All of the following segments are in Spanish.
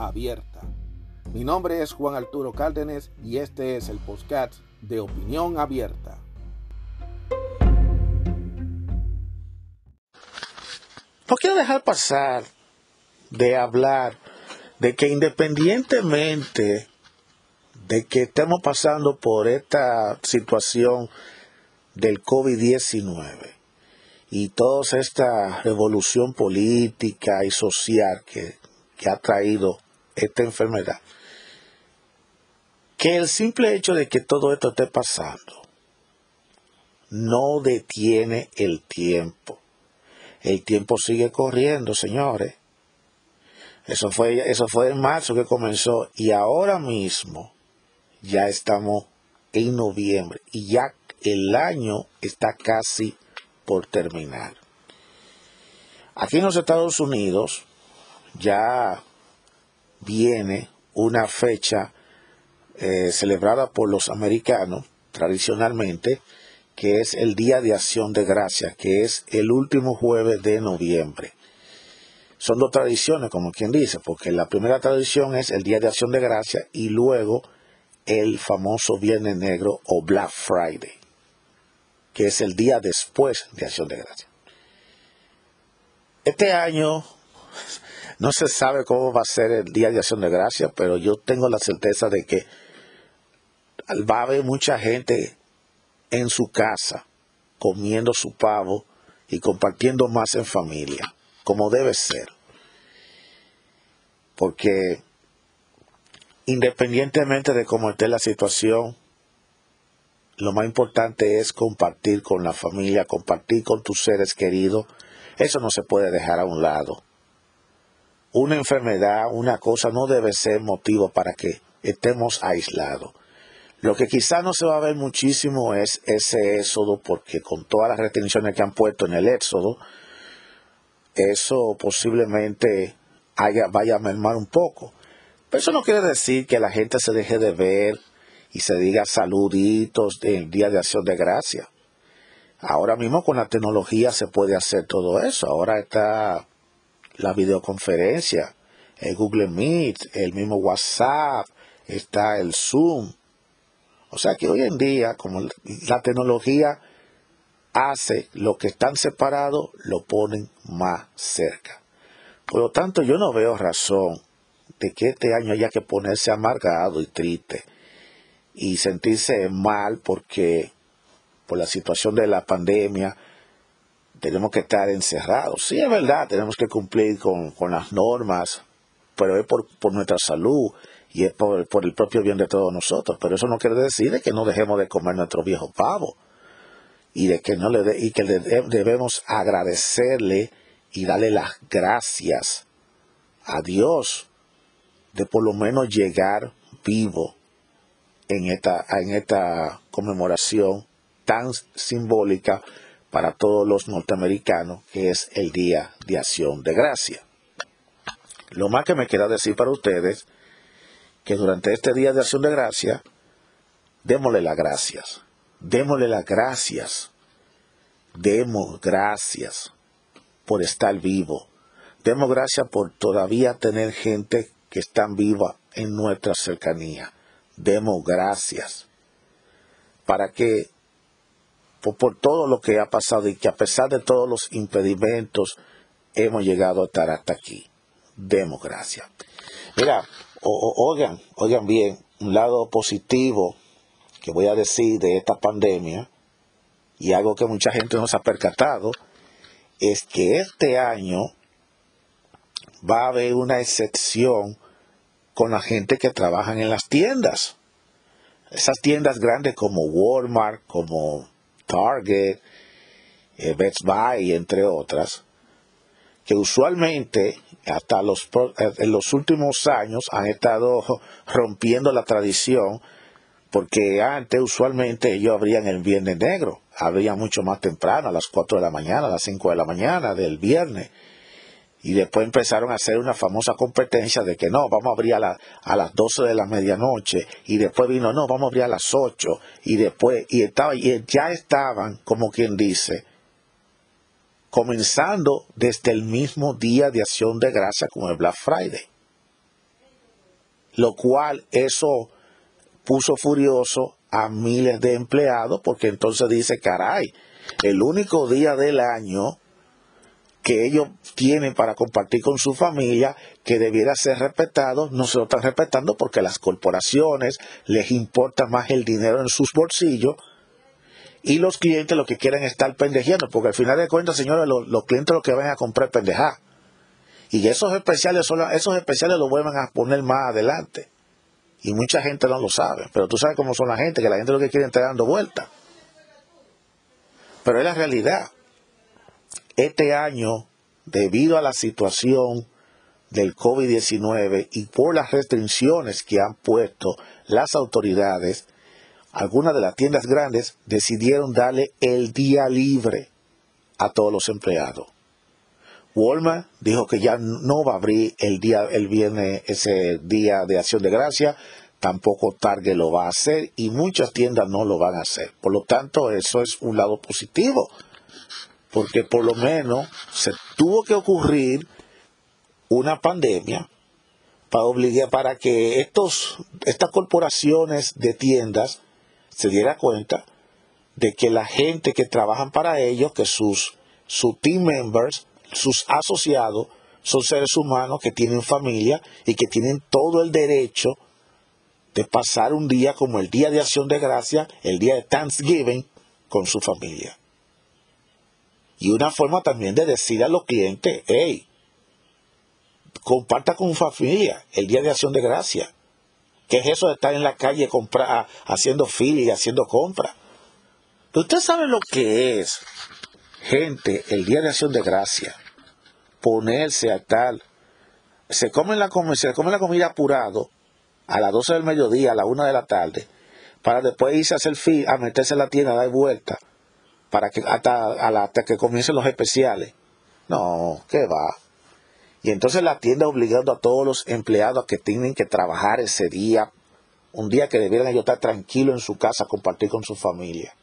abierta. Mi nombre es Juan Arturo Cárdenas y este es el podcast de Opinión Abierta. No quiero dejar pasar de hablar de que independientemente de que estemos pasando por esta situación del COVID-19 y toda esta revolución política y social que, que ha traído esta enfermedad, que el simple hecho de que todo esto esté pasando no detiene el tiempo. El tiempo sigue corriendo, señores. Eso fue, eso fue en marzo que comenzó y ahora mismo ya estamos en noviembre y ya el año está casi por terminar. Aquí en los Estados Unidos ya viene una fecha eh, celebrada por los americanos tradicionalmente, que es el Día de Acción de Gracia, que es el último jueves de noviembre. Son dos tradiciones, como quien dice, porque la primera tradición es el Día de Acción de Gracia y luego el famoso Viernes Negro o Black Friday, que es el día después de Acción de Gracia. Este año no se sabe cómo va a ser el Día de Acción de Gracia, pero yo tengo la certeza de que va a haber mucha gente en su casa comiendo su pavo y compartiendo más en familia, como debe ser. Porque independientemente de cómo esté la situación, lo más importante es compartir con la familia, compartir con tus seres queridos. Eso no se puede dejar a un lado. Una enfermedad, una cosa no debe ser motivo para que estemos aislados. Lo que quizá no se va a ver muchísimo es ese éxodo, porque con todas las restricciones que han puesto en el éxodo, eso posiblemente haya, vaya a mermar un poco. Pero eso no quiere decir que la gente se deje de ver y se diga saluditos del Día de Acción de Gracia. Ahora mismo con la tecnología se puede hacer todo eso. Ahora está la videoconferencia, el Google Meet, el mismo WhatsApp, está el Zoom. O sea que hoy en día, como la tecnología hace lo que están separados, lo ponen más cerca. Por lo tanto, yo no veo razón de que este año haya que ponerse amargado y triste y sentirse mal porque por la situación de la pandemia tenemos que estar encerrados. Sí, es verdad, tenemos que cumplir con, las normas, pero es por, por nuestra salud y es por, el propio bien de todos nosotros. Pero eso no quiere decir que no dejemos de comer nuestro viejo pavo y de que no le y que debemos agradecerle y darle las gracias a Dios de por lo menos llegar vivo en esta, en esta conmemoración tan simbólica para todos los norteamericanos, que es el Día de Acción de Gracia. Lo más que me queda decir para ustedes que durante este día de acción de gracia, démosle las gracias, démosle las gracias, demos gracias por estar vivo, demos gracias por todavía tener gente que está viva en nuestra cercanía, demos gracias para que por, todo lo que ha pasado y que a pesar de todos los impedimentos hemos llegado a estar hasta aquí. Demos gracias. Mira, oigan, oigan bien, un lado positivo que voy a decir de esta pandemia, y algo que mucha gente no se ha percatado, es que este año va a haber una excepción con la gente que trabaja en las tiendas. Esas tiendas grandes como Walmart, como Target, eh, Best Buy, entre otras, que usualmente hasta los, eh, en los últimos años han estado rompiendo la tradición porque antes usualmente ellos abrían el viernes negro, abrían mucho más temprano, a las 4 de la mañana, a las 5 de la mañana del viernes. Y después empezaron a hacer una famosa competencia de que no, vamos a abrir a, a las 12 de la medianoche. Y después vino, no, vamos a abrir a las 8. Y después, y, estaba, y ya estaban, como quien dice, comenzando desde el mismo día de acción de gracia con el Black Friday. Lo cual eso puso furioso a miles de empleados porque entonces dice, caray, el único día del año que ellos tienen para compartir con su familia, que debiera ser respetado, no se lo están respetando porque las corporaciones les importa más el dinero en sus bolsillos y los clientes lo que quieren es estar pendejeando, porque al final de cuentas, señores, los, clientes lo que van a comprar pendejar. Y esos especiales, esos especiales los vuelven a poner más adelante. Y mucha gente no lo sabe. Pero tú sabes cómo son la gente, que la gente lo que quiere estar dando vueltas. Pero es la realidad. Este año, debido a la situación del COVID-19 y por las restricciones que han puesto las autoridades, algunas de las tiendas grandes decidieron darle el día libre a todos los empleados. Walmart dijo que ya no va a abrir el día el viernes ese día de acción de gracia, tampoco Target lo va a hacer y muchas tiendas no lo van a hacer. Por lo tanto, eso es un lado positivo, porque por lo menos se tuvo que ocurrir una pandemia para obligar para que estos estas corporaciones de tiendas se diera cuenta de que la gente que trabajan para ellos, que sus, sus team members, sus asociados, son seres humanos que tienen familia y que tienen todo el derecho de pasar un día como el Día de Acción de Gracia, el día de Thanksgiving, con su familia. Y una forma también de decir a los clientes, hey, comparta con familia el Día de Acción de Gracia. ¿Qué es eso de estar en la calle comprar, haciendo fila y haciendo compras? Usted sabe lo que es, gente, el día de acción de gracia, ponerse a tal, se come la, se come la comida apurado a las 12 del mediodía, a la 1 de la tarde, para después irse a hacer fila, a meterse en la tienda, a dar vuelta, para que hasta, que comiencen los especiales. No, ¿qué va? Y entonces la tienda obligando a todos los empleados a que tienen que trabajar ese día, un día que debieran ellos estar tranquilos en su casa, compartir con su familia.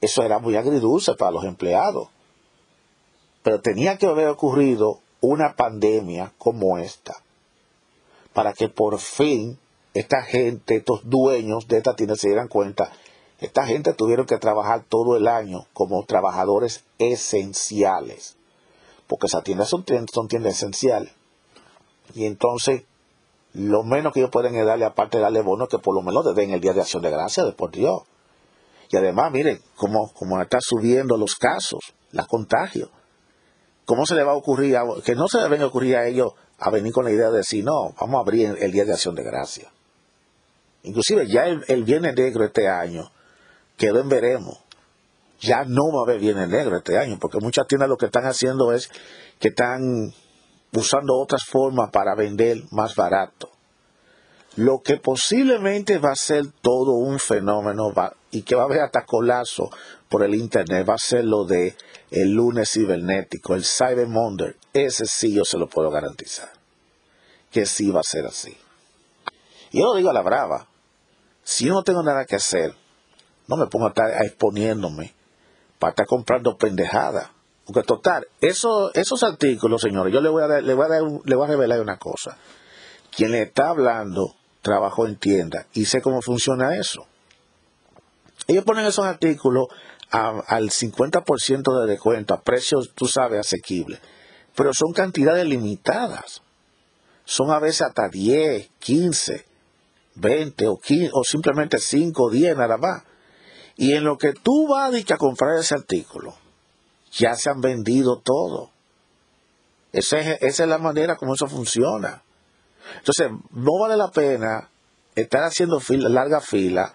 Eso era muy agridulce para los empleados. Pero tenía que haber ocurrido una pandemia como esta, para que por fin esta gente, estos dueños de esta tienda se dieran cuenta, esta gente tuvieron que trabajar todo el año como trabajadores esenciales porque esas tiendas son son tiendas esenciales. Y entonces, lo menos que ellos pueden es darle, aparte de darle bono, que por lo menos le den el Día de Acción de Gracia, de por Dios. Y además, miren, cómo, cómo está subiendo los casos, la contagios. ¿Cómo se le va a ocurrir, que no se le venga a ocurrir a ellos a venir con la idea de decir, no, vamos a abrir el Día de Acción de Gracia? Inclusive ya el, el Viernes Negro este año quedó en veremos ya no va a haber bienes negro este año, porque muchas tiendas lo que están haciendo es que están usando otras formas para vender más barato. Lo que posiblemente va a ser todo un fenómeno y que va a haber hasta colapso por el internet va a ser lo de el lunes cibernético, el Cyber Monday. Ese sí yo se lo puedo garantizar. Que sí va a ser así. Yo lo digo a la brava. Si yo no tengo nada que hacer, no me pongo a estar exponiéndome para estar comprando pendejadas. Porque total, eso, esos artículos, señores, yo le voy a le voy a le voy a revelar una cosa. Quien le está hablando trabajó en tienda y sé cómo funciona eso. Ellos ponen esos artículos al 50% de descuento, a precios, tú sabes, asequibles. Pero son cantidades limitadas. Son a veces hasta 10, 15, 20 o, 15, o simplemente 5 o 10 nada más. Y en lo que tú vas a comprar ese artículo, ya se han vendido todo. Esa es, la manera como eso funciona. Entonces, no vale la pena estar haciendo fila, larga fila,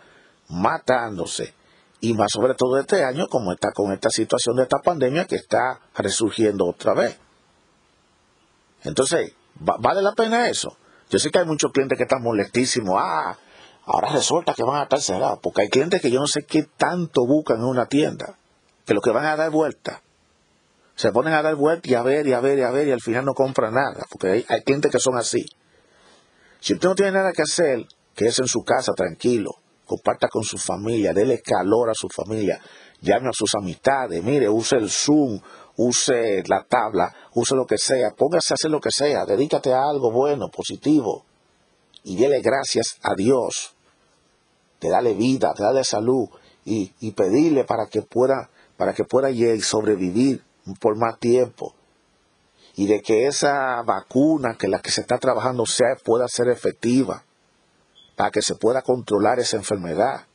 matándose, Y más sobre todo este año, como está con esta situación de esta pandemia que está resurgiendo otra vez. Entonces, ¿vale la pena eso? Yo sé que hay muchos clientes que están molestísimos. Ah, ahora resulta que van a estar cerrados. Porque hay clientes que yo no sé qué tanto buscan en una tienda. Que lo que van a dar vuelta. Se ponen a dar vuelta y a ver y a ver y a ver y al final no compran nada. Porque hay, clientes que son así. Si usted no tiene nada que hacer, quédese en su casa tranquilo. Comparta con su familia, déle calor a su familia. Llame a sus amistades. Mire, use el Zoom, use la tabla, use lo que sea, póngase a hacer lo que sea, dedícate a algo bueno, positivo, y dele gracias a Dios, de darle vida, de darle salud, y, pedirle para que pueda, para que pueda sobrevivir por más tiempo, y de que esa vacuna que la que se está trabajando sea, pueda ser efectiva, para que se pueda controlar esa enfermedad,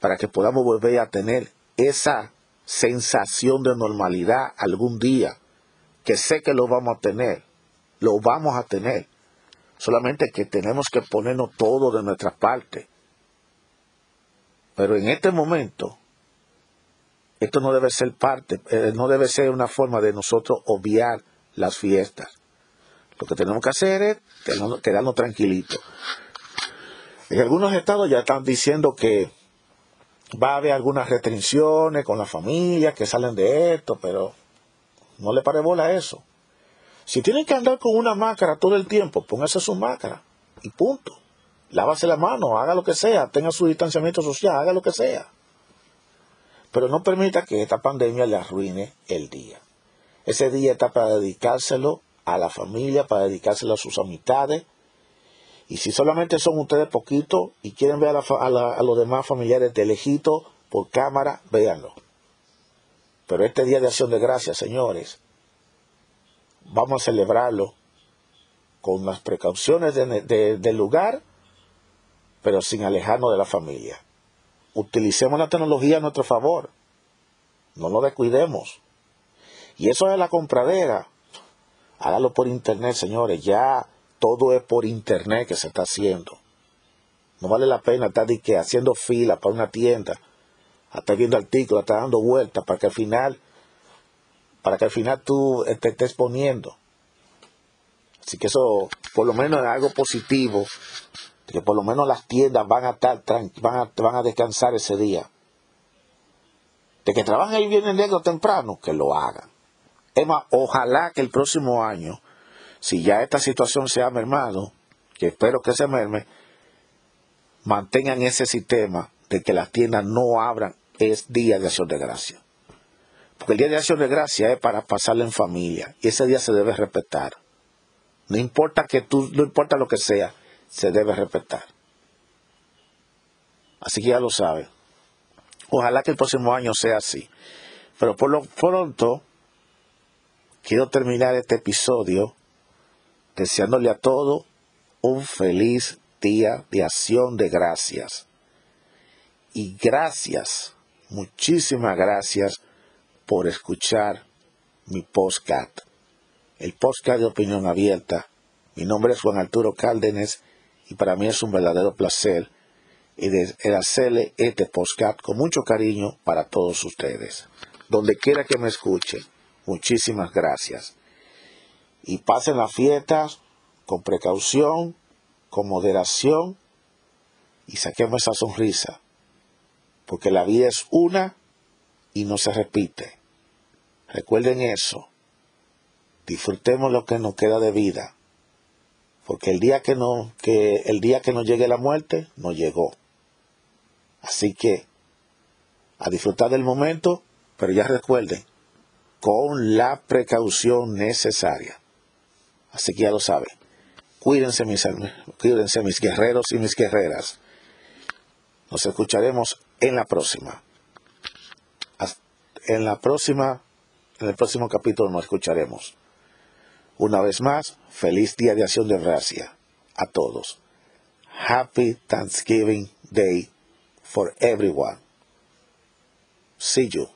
para que podamos volver a tener esa sensación de normalidad algún día, que sé que lo vamos a tener, lo vamos a tener. Solamente que tenemos que ponernos todo de nuestra parte. Pero en este momento, esto no debe ser parte, eh, no debe ser una forma de nosotros obviar las fiestas. Lo que tenemos que hacer es quedarnos tranquilitos. En algunos estados ya están diciendo que va a haber algunas restricciones con las familias que salen de esto, pero no le pare bola a eso. Si tienen que andar con una máscara todo el tiempo, póngase su máscara y punto. Lávase la mano, haga lo que sea, tenga su distanciamiento social, haga lo que sea. Pero no permita que esta pandemia le arruine el día. Ese día está para dedicárselo a la familia, para dedicárselo a sus amistades, y si solamente son ustedes poquitos y quieren ver a, los demás familiares de lejito por cámara, véanlo. Pero este día de acción de gracias, señores, vamos a celebrarlo con las precauciones del lugar, pero sin alejarnos de la familia. Utilicemos la tecnología a nuestro favor. No lo descuidemos. Y eso es la compradera. Hágalo por internet, señores. Ya todo es por internet que se está haciendo. No vale la pena estar haciendo fila para una tienda, estar viendo artículos, estar dando vueltas para que al final, para que al final tú te estés poniendo. Así que eso, por lo menos es algo positivo, que por lo menos las tiendas van a estar van a, van a descansar ese día. De que trabajen el viernes negro temprano, que lo hagan. Es más, ojalá que el próximo año si ya esta situación se ha mermado, que espero que se merme, mantengan ese sistema de que las tiendas no abran es día de acción de gracia. Porque el día de acción de gracia es para pasarlo en familia y ese día se debe respetar. No importa que tú, no importa lo que sea, se debe respetar. Así que ya lo saben. Ojalá que el próximo año sea así. Pero por lo pronto, quiero terminar este episodio deseándole a todo un feliz día de acción de gracias. Y gracias, muchísimas gracias por escuchar mi postcat, el postcat de opinión abierta. Mi nombre es Juan Arturo Cárdenas y para mí es un verdadero placer el hacerle este postcat con mucho cariño para todos ustedes. Donde quiera que me escuchen, muchísimas gracias y pasen las fiestas con precaución, con moderación y saquemos esa sonrisa, porque la vida es una y no se repite. Recuerden eso. Disfrutemos lo que nos queda de vida, porque el día que no que el día que nos llegue la muerte no llegó. Así que a disfrutar del momento, pero ya recuerden, con la precaución necesaria. Así que ya lo saben. Cuídense mis, cuídense mis guerreros y mis guerreras. Nos escucharemos en la próxima. En la próxima, en el próximo capítulo nos escucharemos. Una vez más, feliz día de acción de gracia a todos. Happy Thanksgiving Day for everyone. See you.